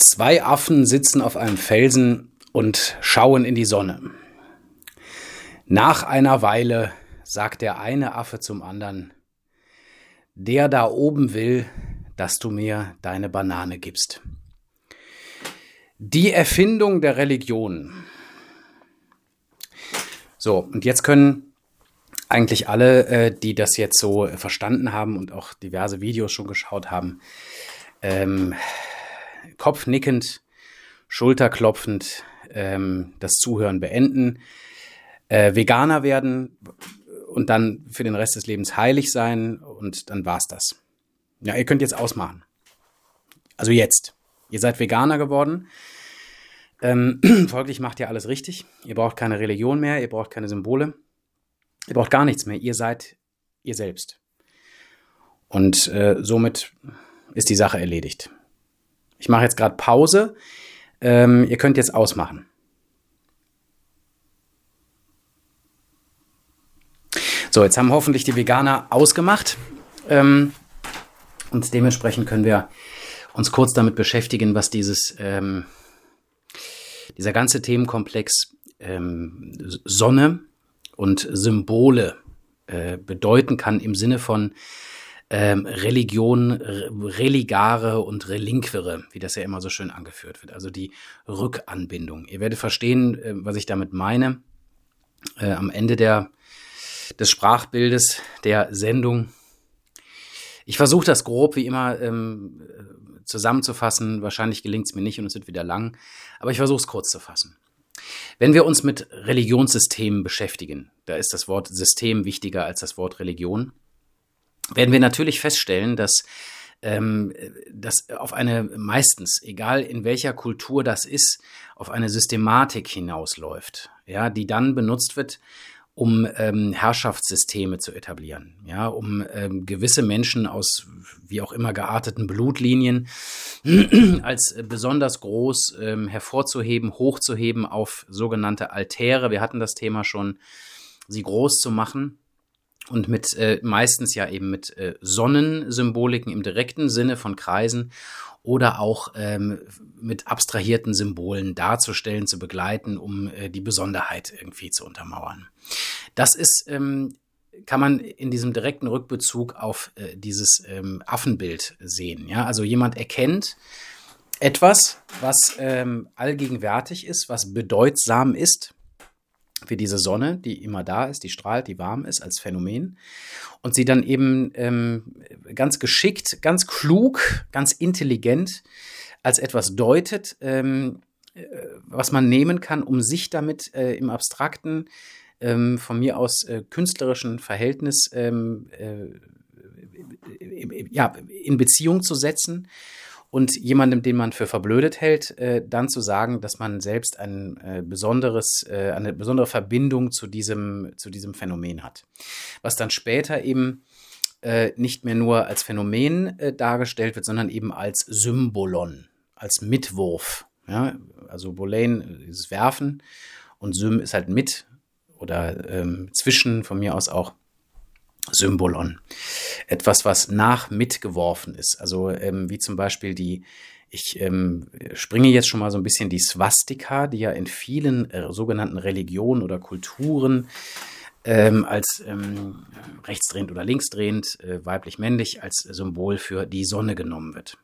Zwei Affen sitzen auf einem Felsen und schauen in die Sonne. Nach einer Weile sagt der eine Affe zum anderen, der da oben will, dass du mir deine Banane gibst. Die Erfindung der Religion. So, und jetzt können eigentlich alle, äh, die das jetzt so verstanden haben und auch diverse Videos schon geschaut haben, ähm, kopfnickend, schulterklopfend ähm, das Zuhören beenden, äh, Veganer werden und dann für den Rest des Lebens heilig sein und dann war's das. Ja, ihr könnt jetzt ausmachen. Also jetzt. Ihr seid Veganer geworden. Ähm, folglich macht ihr alles richtig. Ihr braucht keine Religion mehr, ihr braucht keine Symbole. Ihr braucht gar nichts mehr. Ihr seid ihr selbst. Und äh, somit ist die Sache erledigt. Ich mache jetzt gerade Pause. Ähm, ihr könnt jetzt ausmachen. So, jetzt haben hoffentlich die Veganer ausgemacht. Ähm, und dementsprechend können wir uns kurz damit beschäftigen, was dieses, ähm, dieser ganze Themenkomplex ähm, Sonne und Symbole äh, bedeuten kann im Sinne von ähm, Religion, Religare und Relinquere, wie das ja immer so schön angeführt wird, also die Rückanbindung. Ihr werdet verstehen, äh, was ich damit meine. Äh, am Ende der, des Sprachbildes der Sendung. Ich versuche das grob wie immer ähm, zusammenzufassen. Wahrscheinlich gelingt es mir nicht und es wird wieder lang, aber ich versuche es kurz zu fassen. Wenn wir uns mit Religionssystemen beschäftigen, da ist das Wort System wichtiger als das Wort Religion werden wir natürlich feststellen, dass ähm, das auf eine meistens, egal in welcher Kultur das ist, auf eine Systematik hinausläuft, ja, die dann benutzt wird, um ähm, Herrschaftssysteme zu etablieren, ja, um ähm, gewisse Menschen aus wie auch immer gearteten Blutlinien als besonders groß ähm, hervorzuheben, hochzuheben auf sogenannte Altäre. Wir hatten das Thema schon, sie groß zu machen und mit äh, meistens ja eben mit äh, Sonnensymboliken im direkten Sinne von Kreisen oder auch ähm, mit abstrahierten Symbolen darzustellen, zu begleiten, um äh, die Besonderheit irgendwie zu untermauern. Das ist ähm, kann man in diesem direkten Rückbezug auf äh, dieses ähm, Affenbild sehen. Ja, also jemand erkennt etwas, was ähm, allgegenwärtig ist, was bedeutsam ist, für diese Sonne, die immer da ist, die strahlt, die warm ist als Phänomen. Und sie dann eben ähm, ganz geschickt, ganz klug, ganz intelligent als etwas deutet, ähm, äh, was man nehmen kann, um sich damit äh, im abstrakten, ähm, von mir aus äh, künstlerischen Verhältnis ähm, äh, ja, in Beziehung zu setzen und jemandem, den man für verblödet hält, äh, dann zu sagen, dass man selbst ein äh, besonderes, äh, eine besondere Verbindung zu diesem, zu diesem Phänomen hat. Was dann später eben äh, nicht mehr nur als Phänomen äh, dargestellt wird, sondern eben als Symbolon, als Mitwurf. Ja? Also Boleyn ist Werfen und Sym ist halt mit oder ähm, zwischen, von mir aus auch Symbolon. Etwas, was nach mitgeworfen ist. Also ähm, wie zum Beispiel die, ich ähm, springe jetzt schon mal so ein bisschen die Swastika, die ja in vielen äh, sogenannten Religionen oder Kulturen ähm, als ähm, rechtsdrehend oder linksdrehend, äh, weiblich-männlich, als Symbol für die Sonne genommen wird.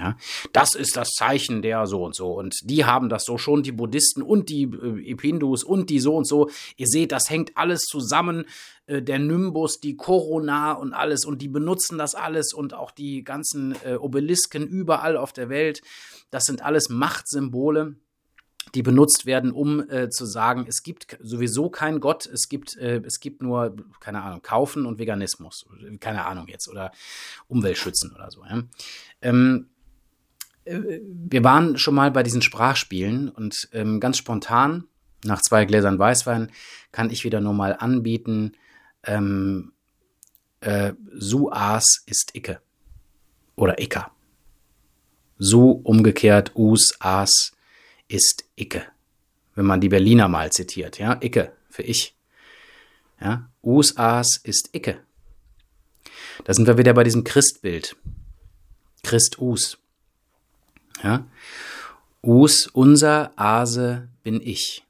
Ja, das ist das Zeichen der so und so. Und die haben das so schon, die Buddhisten und die äh, Hindus und die so und so. Ihr seht, das hängt alles zusammen. Äh, der Nimbus, die Corona und alles. Und die benutzen das alles und auch die ganzen äh, Obelisken überall auf der Welt. Das sind alles Machtsymbole die benutzt werden, um äh, zu sagen, es gibt sowieso keinen Gott, es gibt, äh, es gibt nur, keine Ahnung, Kaufen und Veganismus, keine Ahnung jetzt, oder Umweltschützen oder so. Ja. Ähm, wir waren schon mal bei diesen Sprachspielen und ähm, ganz spontan, nach zwei Gläsern Weißwein, kann ich wieder nur mal anbieten, ähm, äh, Su As ist Icke. Oder Icke. Su umgekehrt, Us As ist Icke. Wenn man die Berliner mal zitiert, ja, Icke für ich. Ja, Us As ist Icke. Da sind wir wieder bei diesem Christbild. Christ Us. Ja? Us, unser, Ase bin ich.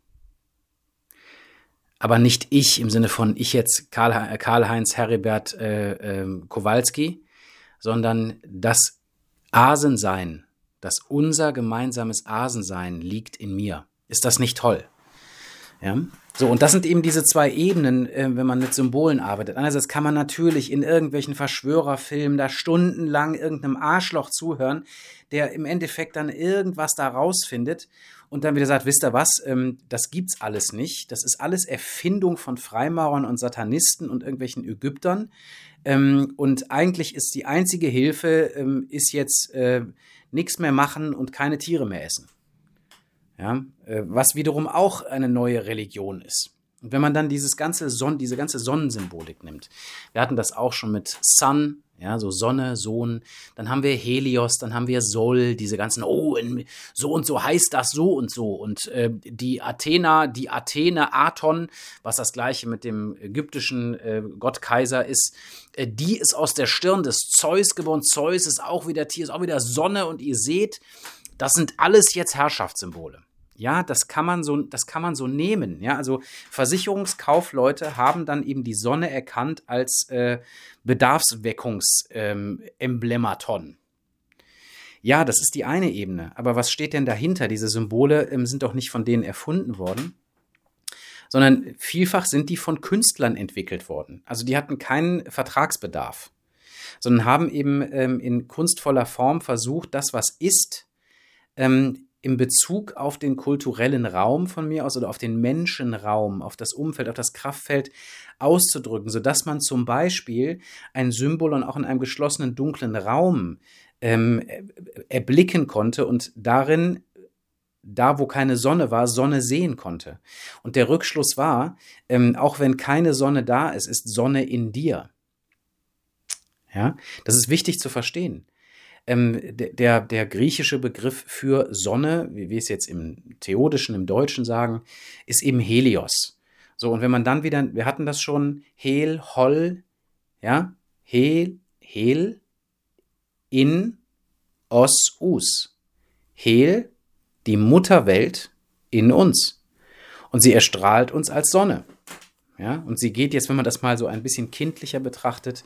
Aber nicht ich im Sinne von ich jetzt Karl-Heinz Heribert äh, äh, Kowalski, sondern das Asensein, das unser gemeinsames Asensein liegt in mir. Ist das nicht toll? Ja. So, und das sind eben diese zwei Ebenen, äh, wenn man mit Symbolen arbeitet. Einerseits kann man natürlich in irgendwelchen Verschwörerfilmen da stundenlang irgendeinem Arschloch zuhören, der im Endeffekt dann irgendwas da rausfindet und dann wieder sagt, wisst ihr was, ähm, das gibt's alles nicht. Das ist alles Erfindung von Freimaurern und Satanisten und irgendwelchen Ägyptern. Ähm, und eigentlich ist die einzige Hilfe, ähm, ist jetzt äh, nichts mehr machen und keine Tiere mehr essen. Ja, äh, was wiederum auch eine neue Religion ist. Und wenn man dann dieses ganze Son diese ganze Sonnensymbolik nimmt, wir hatten das auch schon mit Sun, ja, so Sonne, Sohn, dann haben wir Helios, dann haben wir Sol, diese ganzen, oh, in, so und so heißt das so und so. Und äh, die Athena, die Athene, Aton, was das gleiche mit dem ägyptischen äh, Gott Kaiser ist, äh, die ist aus der Stirn des Zeus geboren. Zeus ist auch wieder Tier, ist auch wieder Sonne und ihr seht, das sind alles jetzt Herrschaftssymbole. Ja, das kann man so, das kann man so nehmen. Ja, also Versicherungskaufleute haben dann eben die Sonne erkannt als äh, Bedarfsweckungsemblematon. Ähm, ja, das ist die eine Ebene. Aber was steht denn dahinter? Diese Symbole ähm, sind doch nicht von denen erfunden worden, sondern vielfach sind die von Künstlern entwickelt worden. Also die hatten keinen Vertragsbedarf, sondern haben eben ähm, in kunstvoller Form versucht, das, was ist, ähm, in Bezug auf den kulturellen Raum von mir aus oder auf den Menschenraum, auf das Umfeld, auf das Kraftfeld auszudrücken, sodass man zum Beispiel ein Symbol und auch in einem geschlossenen dunklen Raum ähm, erblicken konnte und darin da, wo keine Sonne war, Sonne sehen konnte. Und der Rückschluss war, ähm, auch wenn keine Sonne da ist, ist Sonne in dir. Ja, das ist wichtig zu verstehen. Ähm, der, der griechische Begriff für Sonne, wie wir es jetzt im Theodischen, im Deutschen sagen, ist eben Helios. So, und wenn man dann wieder, wir hatten das schon, Hel, Hol, ja, Hel, Hel, in, Os, Us. Hel, die Mutterwelt in uns. Und sie erstrahlt uns als Sonne. Ja, und sie geht jetzt, wenn man das mal so ein bisschen kindlicher betrachtet,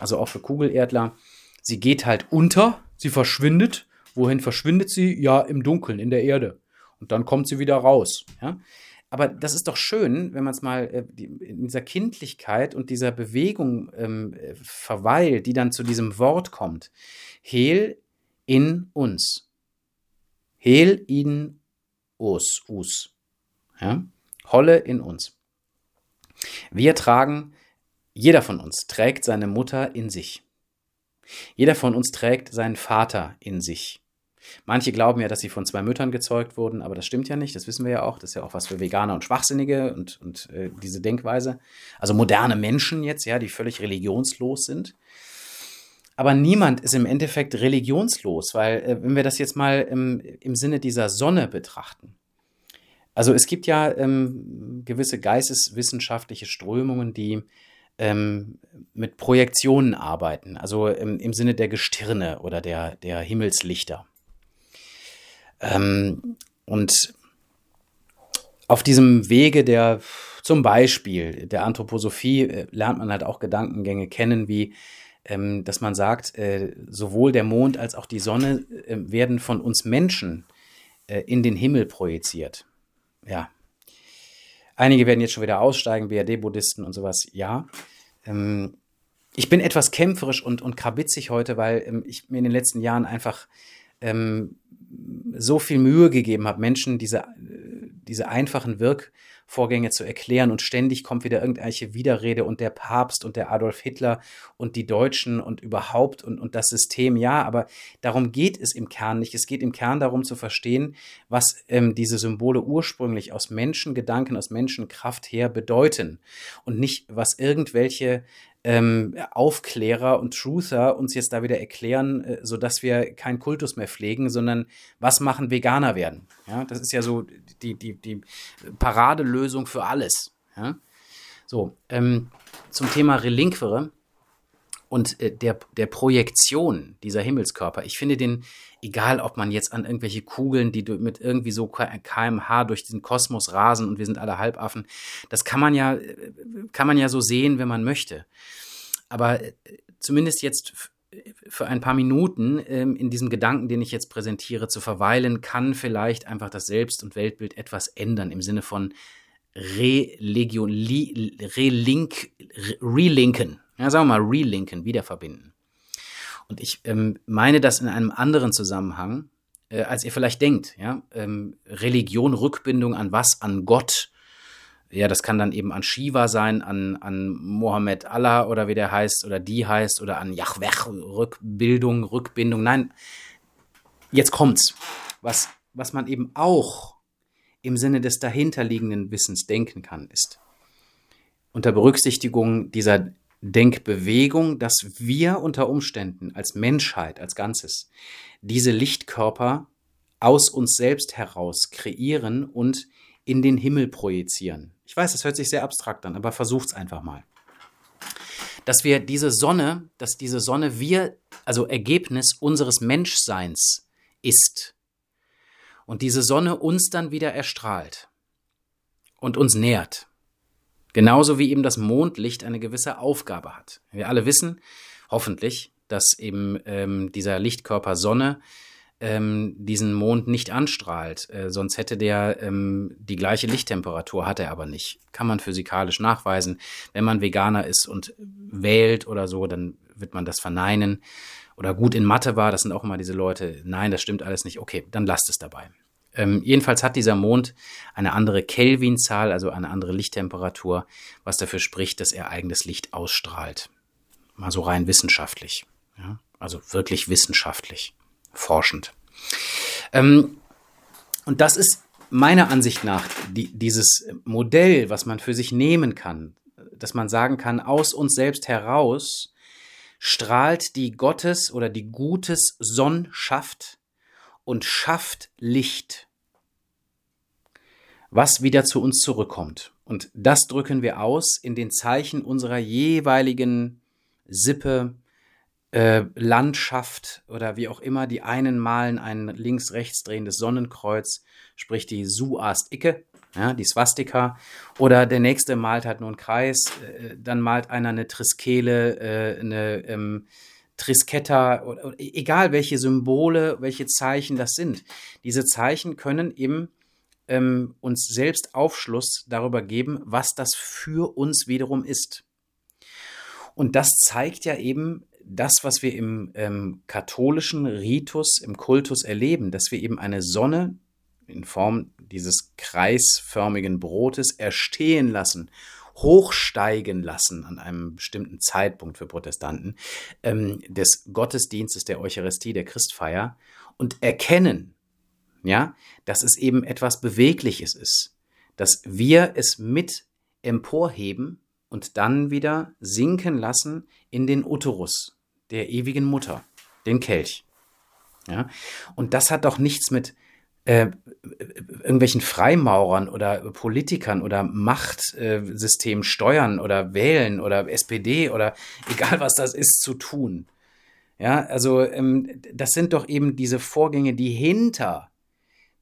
also auch für Kugelerdler, Sie geht halt unter, sie verschwindet. Wohin verschwindet sie? Ja, im Dunkeln, in der Erde. Und dann kommt sie wieder raus. Ja? Aber das ist doch schön, wenn man es mal äh, in dieser Kindlichkeit und dieser Bewegung ähm, äh, verweilt, die dann zu diesem Wort kommt. Hel in uns. Hel in us, us. Ja? Holle in uns. Wir tragen, jeder von uns trägt seine Mutter in sich. Jeder von uns trägt seinen Vater in sich. Manche glauben ja, dass sie von zwei Müttern gezeugt wurden, aber das stimmt ja nicht, das wissen wir ja auch. Das ist ja auch was für Veganer und Schwachsinnige und, und äh, diese Denkweise. Also moderne Menschen jetzt, ja, die völlig religionslos sind. Aber niemand ist im Endeffekt religionslos, weil äh, wenn wir das jetzt mal im, im Sinne dieser Sonne betrachten, also es gibt ja ähm, gewisse geisteswissenschaftliche Strömungen, die ähm, mit Projektionen arbeiten, also im, im, Sinne der Gestirne oder der, der Himmelslichter. Ähm, und auf diesem Wege der zum Beispiel der Anthroposophie äh, lernt man halt auch Gedankengänge kennen, wie ähm, dass man sagt, äh, sowohl der Mond als auch die Sonne äh, werden von uns Menschen äh, in den Himmel projiziert. Ja, Einige werden jetzt schon wieder aussteigen, BRD-Buddhisten und sowas. Ja. Ähm, ich bin etwas kämpferisch und, und krabitzig heute, weil ähm, ich mir in den letzten Jahren einfach ähm, so viel Mühe gegeben habe, Menschen diese, äh, diese einfachen Wirk- Vorgänge zu erklären und ständig kommt wieder irgendwelche Widerrede und der Papst und der Adolf Hitler und die Deutschen und überhaupt und, und das System. Ja, aber darum geht es im Kern nicht. Es geht im Kern darum zu verstehen, was ähm, diese Symbole ursprünglich aus Menschengedanken, aus Menschenkraft her bedeuten und nicht, was irgendwelche ähm, Aufklärer und Truther uns jetzt da wieder erklären, äh, sodass wir keinen Kultus mehr pflegen, sondern was machen Veganer werden. Ja, das ist ja so die, die, die Paradelösung für alles. Ja? So, ähm, zum Thema Relinquere und äh, der, der Projektion dieser Himmelskörper. Ich finde den, egal ob man jetzt an irgendwelche Kugeln, die mit irgendwie so kmh durch diesen Kosmos rasen und wir sind alle Halbaffen, das kann man ja, kann man ja so sehen, wenn man möchte. Aber äh, zumindest jetzt für ein paar Minuten ähm, in diesem Gedanken, den ich jetzt präsentiere, zu verweilen, kann vielleicht einfach das Selbst- und Weltbild etwas ändern im Sinne von Religion, relink, relinken. Ja, sagen wir mal, relinken, wieder verbinden. Und ich ähm, meine das in einem anderen Zusammenhang, äh, als ihr vielleicht denkt. Ja? Ähm, Religion, Rückbindung an was? An Gott. Ja, das kann dann eben an Shiva sein, an, an Mohammed Allah oder wie der heißt oder die heißt oder an Yahweh, Rückbildung, Rückbindung. Nein, jetzt kommt's. Was, was man eben auch im Sinne des dahinterliegenden Wissens denken kann, ist unter Berücksichtigung dieser Denkbewegung, dass wir unter Umständen als Menschheit, als Ganzes, diese Lichtkörper aus uns selbst heraus kreieren und in den Himmel projizieren. Ich weiß, das hört sich sehr abstrakt an, aber versucht's einfach mal. Dass wir diese Sonne, dass diese Sonne wir, also Ergebnis unseres Menschseins ist. Und diese Sonne uns dann wieder erstrahlt und uns nährt. Genauso wie eben das Mondlicht eine gewisse Aufgabe hat. Wir alle wissen, hoffentlich, dass eben ähm, dieser Lichtkörper Sonne ähm, diesen Mond nicht anstrahlt. Äh, sonst hätte der ähm, die gleiche Lichttemperatur, hat er aber nicht. Kann man physikalisch nachweisen. Wenn man Veganer ist und wählt oder so, dann wird man das verneinen. Oder gut in Mathe war, das sind auch immer diese Leute, nein, das stimmt alles nicht. Okay, dann lasst es dabei. Ähm, jedenfalls hat dieser Mond eine andere Kelvinzahl, also eine andere Lichttemperatur, was dafür spricht, dass er eigenes Licht ausstrahlt. Mal so rein wissenschaftlich. Ja? Also wirklich wissenschaftlich, forschend. Ähm, und das ist meiner Ansicht nach die, dieses Modell, was man für sich nehmen kann, dass man sagen kann, aus uns selbst heraus strahlt die Gottes oder die Gutes Sonnenschaft und schafft Licht, was wieder zu uns zurückkommt. Und das drücken wir aus in den Zeichen unserer jeweiligen Sippe, äh, Landschaft oder wie auch immer. Die einen malen ein links-rechts drehendes Sonnenkreuz, sprich die Suast-Icke, ja, die Swastika. Oder der nächste malt halt nur einen Kreis, äh, dann malt einer eine Triskele, äh, eine ähm, Trisketta, oder, egal welche Symbole, welche Zeichen das sind. Diese Zeichen können eben ähm, uns selbst Aufschluss darüber geben, was das für uns wiederum ist. Und das zeigt ja eben das, was wir im ähm, katholischen Ritus, im Kultus erleben, dass wir eben eine Sonne in Form dieses kreisförmigen Brotes erstehen lassen hochsteigen lassen an einem bestimmten Zeitpunkt für Protestanten ähm, des Gottesdienstes der Eucharistie, der Christfeier und erkennen, ja, dass es eben etwas Bewegliches ist, dass wir es mit emporheben und dann wieder sinken lassen in den Uterus der ewigen Mutter, den Kelch. Ja, und das hat doch nichts mit äh, irgendwelchen Freimaurern oder Politikern oder Machtsystemen steuern oder wählen oder SPD oder egal was das ist zu tun. Ja, also ähm, das sind doch eben diese Vorgänge, die hinter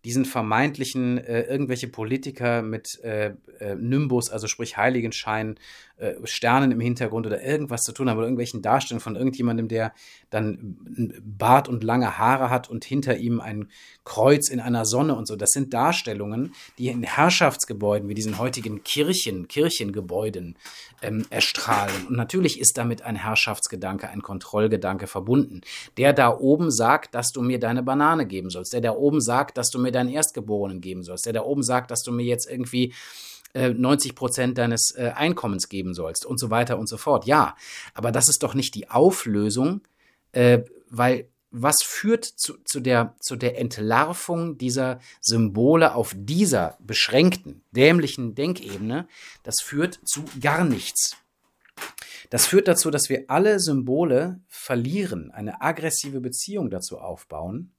diesen vermeintlichen äh, irgendwelche Politiker mit äh, äh, Nimbus, also sprich Heiligenschein, äh, Sternen im Hintergrund oder irgendwas zu tun haben oder irgendwelchen Darstellungen von irgendjemandem, der dann Bart und lange Haare hat und hinter ihm ein Kreuz in einer Sonne und so. Das sind Darstellungen, die in Herrschaftsgebäuden wie diesen heutigen Kirchen, Kirchengebäuden ähm, erstrahlen. Und natürlich ist damit ein Herrschaftsgedanke, ein Kontrollgedanke verbunden. Der da oben sagt, dass du mir deine Banane geben sollst. Der da oben sagt, dass du mir deinen Erstgeborenen geben sollst. Der da oben sagt, dass du mir jetzt irgendwie 90 äh, Prozent deines äh, Einkommens geben sollst und so weiter und so fort. Ja, aber das ist doch nicht die Auflösung, äh, weil was führt zu, zu, der, zu der Entlarvung dieser Symbole auf dieser beschränkten, dämlichen Denkebene? Das führt zu gar nichts. Das führt dazu, dass wir alle Symbole verlieren, eine aggressive Beziehung dazu aufbauen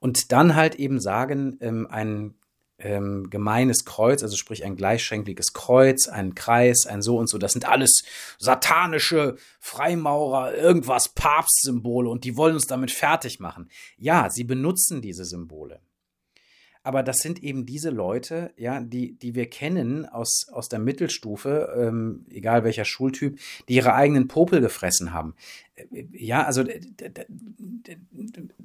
und dann halt eben sagen, ähm, ein ähm, gemeines Kreuz, also sprich ein gleichschenkliges Kreuz, ein Kreis, ein so und so. Das sind alles satanische Freimaurer, irgendwas Papstsymbole und die wollen uns damit fertig machen. Ja, sie benutzen diese Symbole aber das sind eben diese Leute, ja, die, die wir kennen aus, aus der Mittelstufe, ähm, egal welcher Schultyp, die ihre eigenen Popel gefressen haben. Äh, ja, also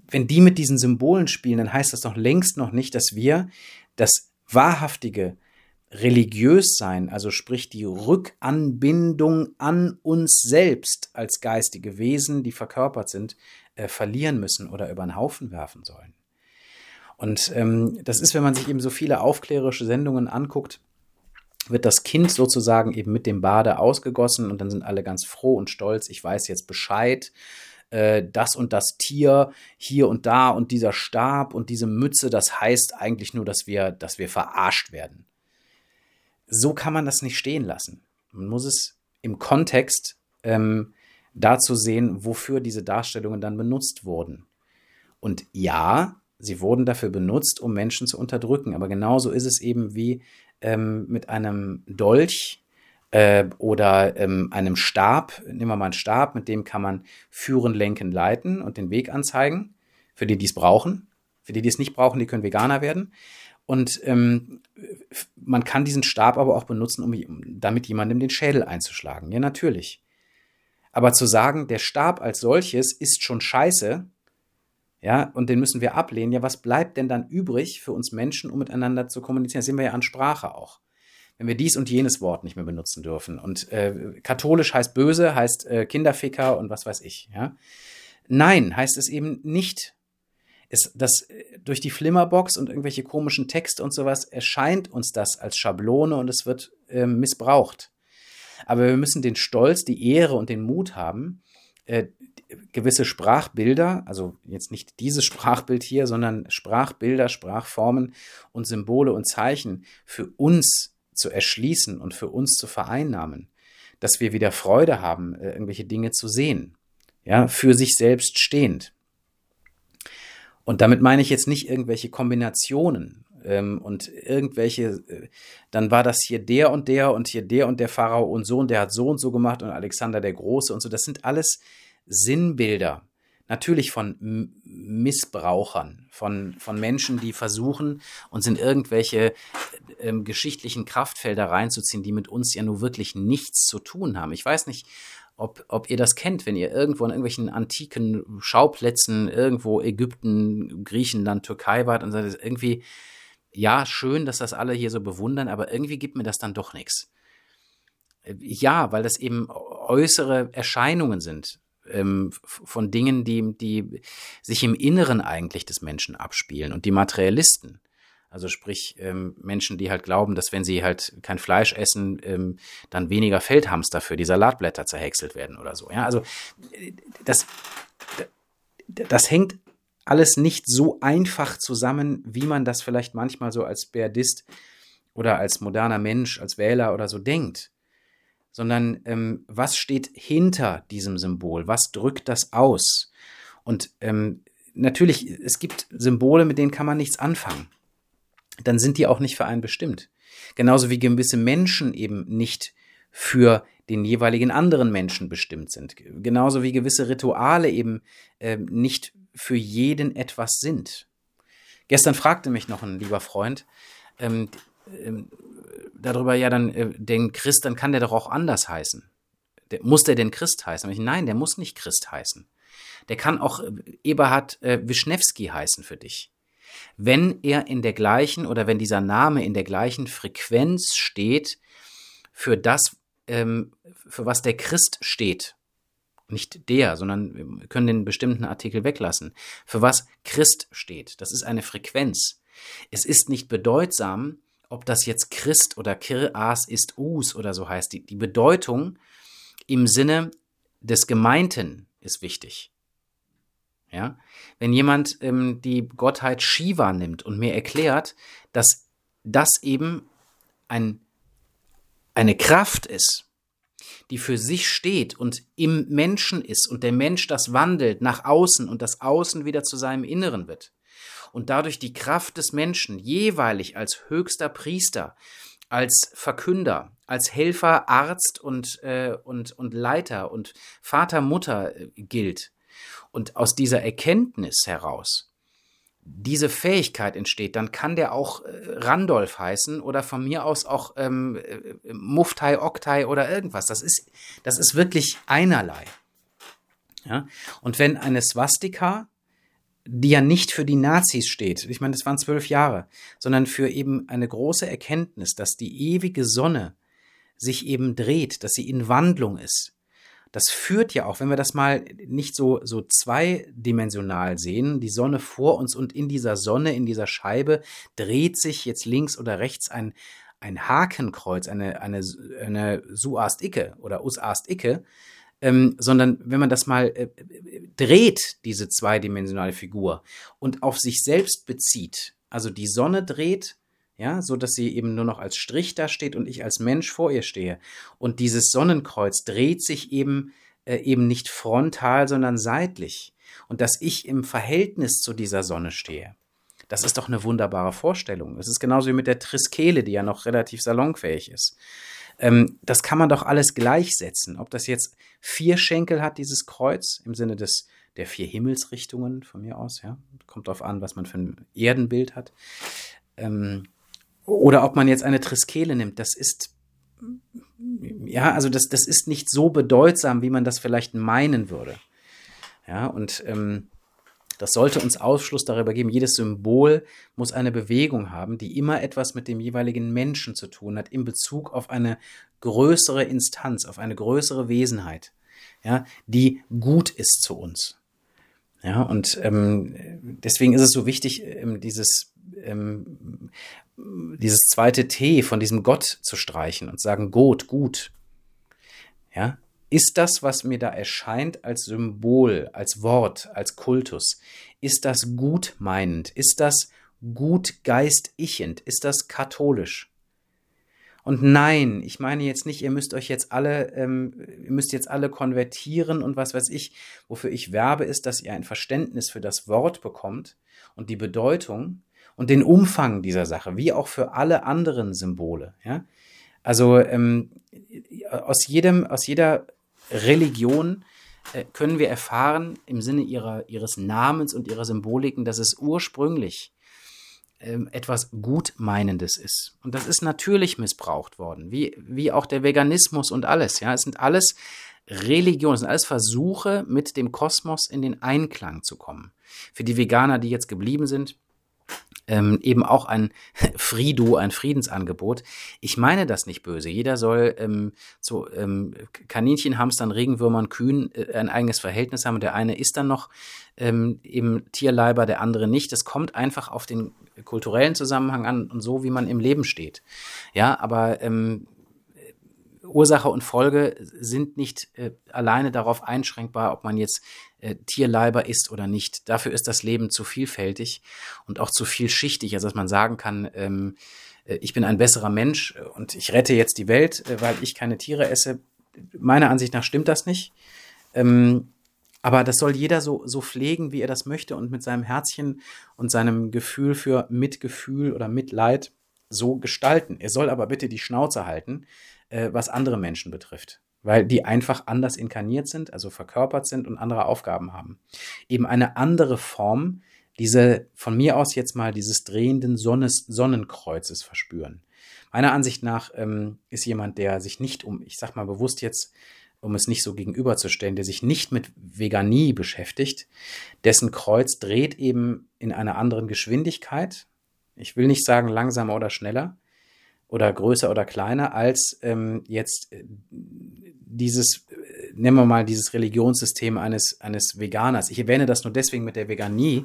wenn die mit diesen Symbolen spielen, dann heißt das noch längst noch nicht, dass wir das wahrhaftige religiös sein, also sprich die Rückanbindung an uns selbst als geistige Wesen, die verkörpert sind, äh, verlieren müssen oder über den Haufen werfen sollen. Und ähm, das ist, wenn man sich eben so viele aufklärerische Sendungen anguckt, wird das Kind sozusagen eben mit dem Bade ausgegossen und dann sind alle ganz froh und stolz. Ich weiß jetzt Bescheid. Äh, das und das Tier hier und da und dieser Stab und diese Mütze, das heißt eigentlich nur, dass wir, dass wir verarscht werden. So kann man das nicht stehen lassen. Man muss es im Kontext ähm, dazu sehen, wofür diese Darstellungen dann benutzt wurden. Und ja, sie wurden dafür benutzt, um Menschen zu unterdrücken. Aber genauso ist es eben wie ähm, mit einem Dolch äh, oder ähm, einem Stab. Nehmen wir mal einen Stab, mit dem kann man führen, lenken, leiten und den Weg anzeigen. Für die, die es brauchen. Für die, die es nicht brauchen, die können Veganer werden. Und ähm, man kann diesen Stab aber auch benutzen, um damit jemandem den Schädel einzuschlagen. Ja, natürlich. Aber zu sagen, der Stab als solches ist schon scheiße, ja, und den müssen wir ablehnen. Ja, was bleibt denn dann übrig für uns Menschen, um miteinander zu kommunizieren? Das sehen wir ja an Sprache auch. Wenn wir dies und jenes Wort nicht mehr benutzen dürfen. Und äh, katholisch heißt böse, heißt äh, Kinderficker und was weiß ich. Ja? Nein, heißt es eben nicht. Es, das, äh, durch die Flimmerbox und irgendwelche komischen Texte und sowas erscheint uns das als Schablone und es wird äh, missbraucht. Aber wir müssen den Stolz, die Ehre und den Mut haben, äh, gewisse Sprachbilder, also jetzt nicht dieses Sprachbild hier, sondern Sprachbilder, Sprachformen und Symbole und Zeichen für uns zu erschließen und für uns zu vereinnahmen, dass wir wieder Freude haben, äh, irgendwelche Dinge zu sehen, ja, für sich selbst stehend. Und damit meine ich jetzt nicht irgendwelche Kombinationen ähm, und irgendwelche, äh, dann war das hier der und der und hier der und der Pharao und so und der hat so und so gemacht und Alexander der Große und so. Das sind alles Sinnbilder, natürlich von Missbrauchern, von, von Menschen, die versuchen, uns in irgendwelche äh, äh, geschichtlichen Kraftfelder reinzuziehen, die mit uns ja nur wirklich nichts zu tun haben. Ich weiß nicht, ob, ob ihr das kennt, wenn ihr irgendwo an irgendwelchen antiken Schauplätzen, irgendwo Ägypten, Griechenland, Türkei wart und sagt, irgendwie, ja, schön, dass das alle hier so bewundern, aber irgendwie gibt mir das dann doch nichts. Ja, weil das eben äußere Erscheinungen sind ähm, von Dingen, die, die sich im Inneren eigentlich des Menschen abspielen. Und die Materialisten, also sprich ähm, Menschen, die halt glauben, dass wenn sie halt kein Fleisch essen, ähm, dann weniger Feldhamster für die Salatblätter zerhäckselt werden oder so. Ja, also das, das hängt alles nicht so einfach zusammen, wie man das vielleicht manchmal so als Berdist oder als moderner Mensch, als Wähler oder so denkt sondern ähm, was steht hinter diesem Symbol? Was drückt das aus? Und ähm, natürlich, es gibt Symbole, mit denen kann man nichts anfangen. Dann sind die auch nicht für einen bestimmt. Genauso wie gewisse Menschen eben nicht für den jeweiligen anderen Menschen bestimmt sind. Genauso wie gewisse Rituale eben äh, nicht für jeden etwas sind. Gestern fragte mich noch ein lieber Freund, ähm, ähm, darüber, ja, dann äh, den Christ, dann kann der doch auch anders heißen. Der, muss der denn Christ heißen? Ich, nein, der muss nicht Christ heißen. Der kann auch äh, Eberhard äh, Wischnewski heißen für dich. Wenn er in der gleichen oder wenn dieser Name in der gleichen Frequenz steht für das, ähm, für was der Christ steht. Nicht der, sondern wir können den bestimmten Artikel weglassen. Für was Christ steht. Das ist eine Frequenz. Es ist nicht bedeutsam, ob das jetzt Christ oder Kiras ist Us oder so heißt, die, die Bedeutung im Sinne des Gemeinten ist wichtig. Ja? Wenn jemand ähm, die Gottheit Shiva nimmt und mir erklärt, dass das eben ein, eine Kraft ist, die für sich steht und im Menschen ist und der Mensch das wandelt nach außen und das Außen wieder zu seinem Inneren wird. und dadurch die Kraft des Menschen jeweilig als höchster Priester, als Verkünder, als Helfer, Arzt und, äh, und, und Leiter und Vater, Mutter äh, gilt. Und aus dieser Erkenntnis heraus diese Fähigkeit entsteht, dann kann der auch äh, Randolph heißen oder von mir aus auch ähm, äh, Muftai, Oktai oder irgendwas. Das ist, das ist wirklich einerlei. Ja? Und wenn eine Swastika, die ja nicht für die Nazis steht, ich meine, das waren zwölf Jahre, sondern für eben eine große Erkenntnis, dass die ewige Sonne sich eben dreht, dass sie in Wandlung ist, das führt ja auch, wenn wir das mal nicht so, so zweidimensional sehen, die Sonne vor uns und in dieser Sonne, in dieser Scheibe dreht sich jetzt links oder rechts ein, ein Hakenkreuz, eine, eine, eine Suast-Icke oder Usast-Icke, ähm, sondern wenn man das mal äh, dreht, diese zweidimensionale Figur, und auf sich selbst bezieht, also die Sonne dreht ja, so dass sie eben nur noch als Strich da steht und ich als Mensch vor ihr stehe. Und dieses Sonnenkreuz dreht sich eben äh, eben nicht frontal, sondern seitlich. Und dass ich im Verhältnis zu dieser Sonne stehe. Das ist doch eine wunderbare Vorstellung. Es ist genauso wie mit der Triskele, die ja noch relativ salonfähig ist. Ähm, das kann man doch alles gleichsetzen. Ob das jetzt vier Schenkel hat, dieses Kreuz, im Sinne des, der vier Himmelsrichtungen von mir aus, ja. Kommt darauf an, was man für ein Erdenbild hat. Ähm, oder ob man jetzt eine Triskele nimmt, das ist, ja, also das, das ist nicht so bedeutsam, wie man das vielleicht meinen würde. Ja, und ähm, das sollte uns Aufschluss darüber geben. Jedes Symbol muss eine Bewegung haben, die immer etwas mit dem jeweiligen Menschen zu tun hat, in Bezug auf eine größere Instanz, auf eine größere Wesenheit, ja, die gut ist zu uns. Ja, und ähm, deswegen ist es so wichtig, ähm, dieses ähm, dieses zweite T von diesem Gott zu streichen und sagen Gott, gut. Ja, ist das, was mir da erscheint als Symbol, als Wort, als Kultus, ist das gutmeinend? Ist das gutgeistichend? Ist das katholisch? Und nein, ich meine jetzt nicht, ihr müsst euch jetzt alle, ähm, ihr müsst jetzt alle konvertieren und was weiß ich. Wofür ich werbe, ist, dass ihr ein Verständnis für das Wort bekommt und die Bedeutung und den Umfang dieser Sache, wie auch für alle anderen Symbole. Ja? Also ähm, aus jedem, aus jeder Religion äh, können wir erfahren im Sinne ihrer, ihres Namens und ihrer Symboliken, dass es ursprünglich ähm, etwas Gutmeinendes ist. Und das ist natürlich missbraucht worden, wie, wie auch der Veganismus und alles. Ja, es sind alles Religionen, es sind alles Versuche, mit dem Kosmos in den Einklang zu kommen. Für die Veganer, die jetzt geblieben sind, ähm, eben auch ein Frido, ein Friedensangebot. Ich meine das nicht böse. Jeder soll ähm, zu ähm, Kaninchen, Hamstern, Regenwürmern, Kühen äh, ein eigenes Verhältnis haben. Der eine ist dann noch ähm, im Tierleiber, der andere nicht. Das kommt einfach auf den kulturellen Zusammenhang an und so, wie man im Leben steht. Ja, aber ähm, Ursache und Folge sind nicht äh, alleine darauf einschränkbar, ob man jetzt äh, Tierleiber ist oder nicht. Dafür ist das Leben zu vielfältig und auch zu vielschichtig, als dass man sagen kann, ähm, äh, ich bin ein besserer Mensch und ich rette jetzt die Welt, äh, weil ich keine Tiere esse. Meiner Ansicht nach stimmt das nicht. Ähm, aber das soll jeder so, so pflegen, wie er das möchte und mit seinem Herzchen und seinem Gefühl für Mitgefühl oder Mitleid so gestalten. Er soll aber bitte die Schnauze halten, äh, was andere Menschen betrifft weil die einfach anders inkarniert sind, also verkörpert sind und andere Aufgaben haben. Eben eine andere Form, diese von mir aus jetzt mal dieses drehenden Sonnes, Sonnenkreuzes verspüren. Meiner Ansicht nach ähm, ist jemand, der sich nicht um, ich sag mal bewusst jetzt, um es nicht so gegenüberzustellen, der sich nicht mit Veganie beschäftigt, dessen Kreuz dreht eben in einer anderen Geschwindigkeit. Ich will nicht sagen langsamer oder schneller oder größer oder kleiner als ähm, jetzt äh, dieses, äh, nehmen wir mal dieses Religionssystem eines, eines Veganers. Ich erwähne das nur deswegen mit der Veganie,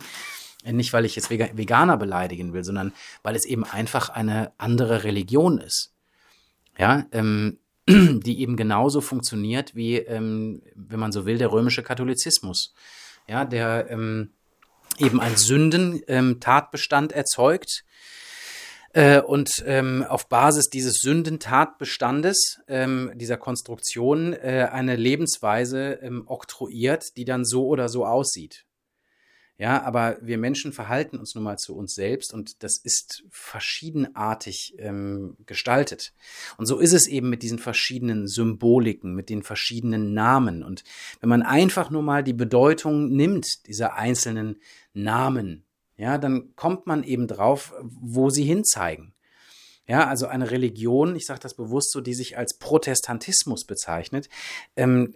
äh, nicht weil ich jetzt Veganer beleidigen will, sondern weil es eben einfach eine andere Religion ist. Ja, ähm, die eben genauso funktioniert wie, ähm, wenn man so will, der römische Katholizismus. Ja, der ähm, eben einen Sündentatbestand ähm, erzeugt, äh, und ähm, auf Basis dieses Sündentatbestandes, ähm, dieser Konstruktion, äh, eine Lebensweise ähm, oktroyiert, die dann so oder so aussieht. Ja, aber wir Menschen verhalten uns nun mal zu uns selbst und das ist verschiedenartig ähm, gestaltet. Und so ist es eben mit diesen verschiedenen Symboliken, mit den verschiedenen Namen. Und wenn man einfach nur mal die Bedeutung nimmt dieser einzelnen Namen, ja, dann kommt man eben drauf, wo sie hinzeigen. Ja, also eine Religion, ich sage das bewusst so, die sich als Protestantismus bezeichnet, ähm,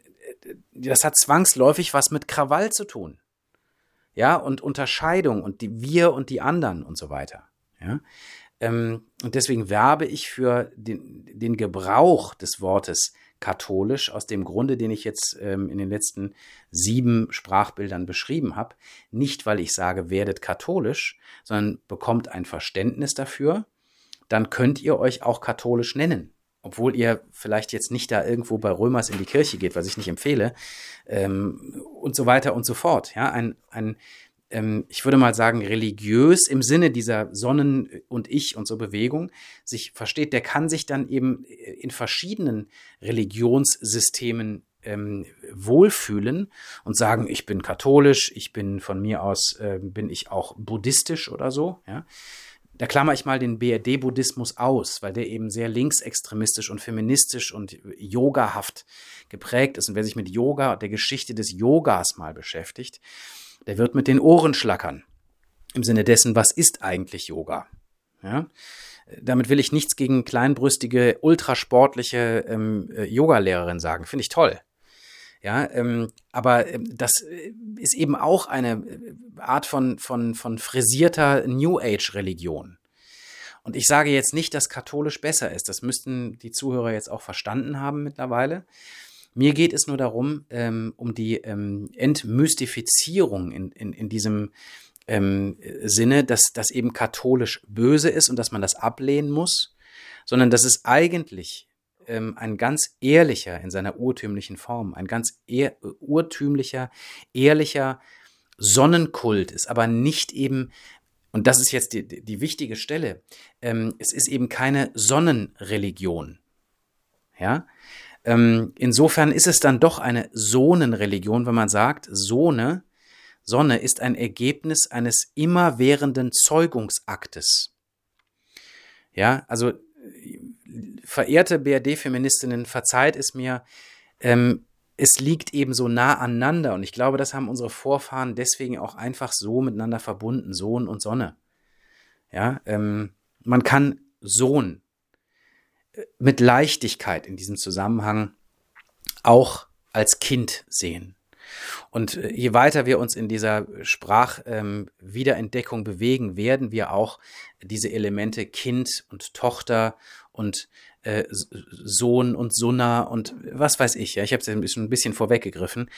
das hat zwangsläufig was mit Krawall zu tun ja, und Unterscheidung und die wir und die anderen und so weiter. Ja. Ähm, und deswegen werbe ich für den, den Gebrauch des Wortes katholisch aus dem Grunde, den ich jetzt ähm, in den letzten sieben Sprachbildern beschrieben habe. Nicht, weil ich sage, werdet katholisch, sondern bekommt ein Verständnis dafür, dann könnt ihr euch auch katholisch nennen obwohl ihr vielleicht jetzt nicht da irgendwo bei Römers in die Kirche geht, was ich nicht empfehle, ähm, und so weiter und so fort. Ja, ein, ein ähm, ich würde mal sagen, religiös im Sinne dieser Sonnen- und Ich und so Bewegung sich versteht, der kann sich dann eben in verschiedenen Religionssystemen ähm, wohlfühlen und sagen, ich bin katholisch, ich bin von mir aus, äh, bin ich auch buddhistisch oder so, ja. Da klammer ich mal den BRD-Buddhismus aus, weil der eben sehr linksextremistisch und feministisch und yogahaft geprägt ist. Und wer sich mit Yoga und der Geschichte des Yogas mal beschäftigt, der wird mit den Ohren schlackern. Im Sinne dessen, was ist eigentlich Yoga? Ja? Damit will ich nichts gegen kleinbrüstige, ultrasportliche ähm, äh, Yogalehrerin sagen. Finde ich toll. Ja, ähm, aber ähm, das äh, ist eben auch eine äh, Art von, von, von frisierter New Age-Religion. Und ich sage jetzt nicht, dass katholisch besser ist. Das müssten die Zuhörer jetzt auch verstanden haben mittlerweile. Mir geht es nur darum, ähm, um die ähm, Entmystifizierung in, in, in diesem ähm, Sinne, dass das eben katholisch böse ist und dass man das ablehnen muss, sondern dass es eigentlich ähm, ein ganz ehrlicher in seiner urtümlichen Form, ein ganz ehr, urtümlicher, ehrlicher Sonnenkult ist, aber nicht eben, und das ist jetzt die, die wichtige Stelle, ähm, es ist eben keine Sonnenreligion. Ja, ähm, insofern ist es dann doch eine Sonenreligion, wenn man sagt, Sohne, Sonne ist ein Ergebnis eines immerwährenden Zeugungsaktes. Ja, also verehrte BRD-Feministinnen, verzeiht es mir, ähm, es liegt eben so nah aneinander und ich glaube, das haben unsere Vorfahren deswegen auch einfach so miteinander verbunden, Sohn und Sonne. Ja, ähm, man kann Sohn mit Leichtigkeit in diesem Zusammenhang auch als Kind sehen. Und äh, je weiter wir uns in dieser Sprachwiederentdeckung ähm, bewegen, werden wir auch diese Elemente Kind und Tochter und äh, Sohn und Sunna und was weiß ich, ja, ich habe es ja schon ein bisschen vorweggegriffen,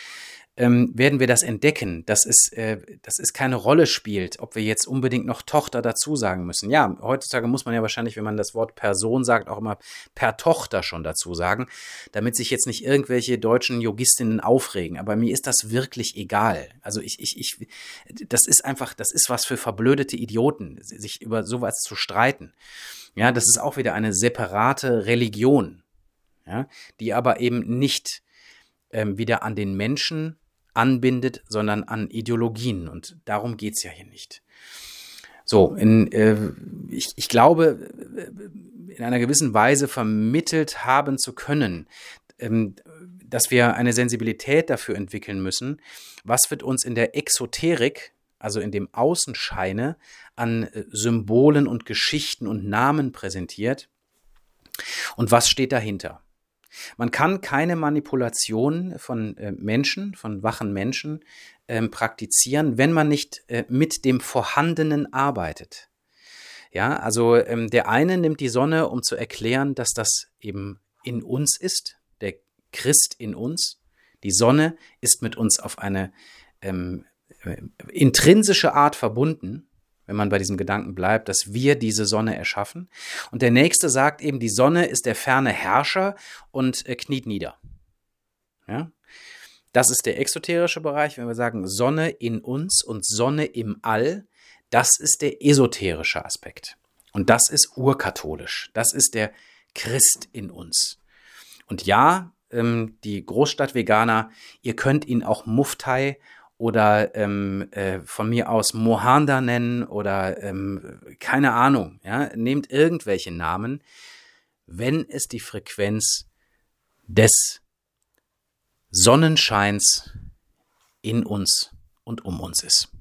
ähm, werden wir das entdecken, dass es, äh, dass es keine Rolle spielt, ob wir jetzt unbedingt noch Tochter dazu sagen müssen. Ja, heutzutage muss man ja wahrscheinlich, wenn man das Wort Person sagt, auch immer per Tochter schon dazu sagen, damit sich jetzt nicht irgendwelche deutschen Yogistinnen aufregen. Aber mir ist das wirklich egal. Also ich, ich, ich, das ist einfach, das ist was für verblödete Idioten, sich über sowas zu streiten. Ja, das ist auch wieder eine separate Religion, ja, die aber eben nicht ähm, wieder an den Menschen anbindet, sondern an Ideologien. Und darum geht's ja hier nicht. So, in, äh, ich, ich glaube, in einer gewissen Weise vermittelt haben zu können, ähm, dass wir eine Sensibilität dafür entwickeln müssen, was wird uns in der Exoterik, also in dem Außenscheine, an äh, Symbolen und Geschichten und Namen präsentiert und was steht dahinter. Man kann keine Manipulation von äh, Menschen, von wachen Menschen ähm, praktizieren, wenn man nicht äh, mit dem Vorhandenen arbeitet. Ja, also ähm, der eine nimmt die Sonne, um zu erklären, dass das eben in uns ist, der Christ in uns. Die Sonne ist mit uns auf eine ähm, äh, intrinsische Art verbunden wenn man bei diesem Gedanken bleibt, dass wir diese Sonne erschaffen. Und der nächste sagt eben, die Sonne ist der ferne Herrscher und äh, kniet nieder. Ja? Das ist der exoterische Bereich, wenn wir sagen Sonne in uns und Sonne im All, das ist der esoterische Aspekt. Und das ist urkatholisch. Das ist der Christ in uns. Und ja, ähm, die Großstadt-Veganer, ihr könnt ihn auch Muftai oder ähm, äh, von mir aus Mohanda nennen oder ähm, keine Ahnung. Ja? Nehmt irgendwelche Namen, wenn es die Frequenz des Sonnenscheins in uns und um uns ist.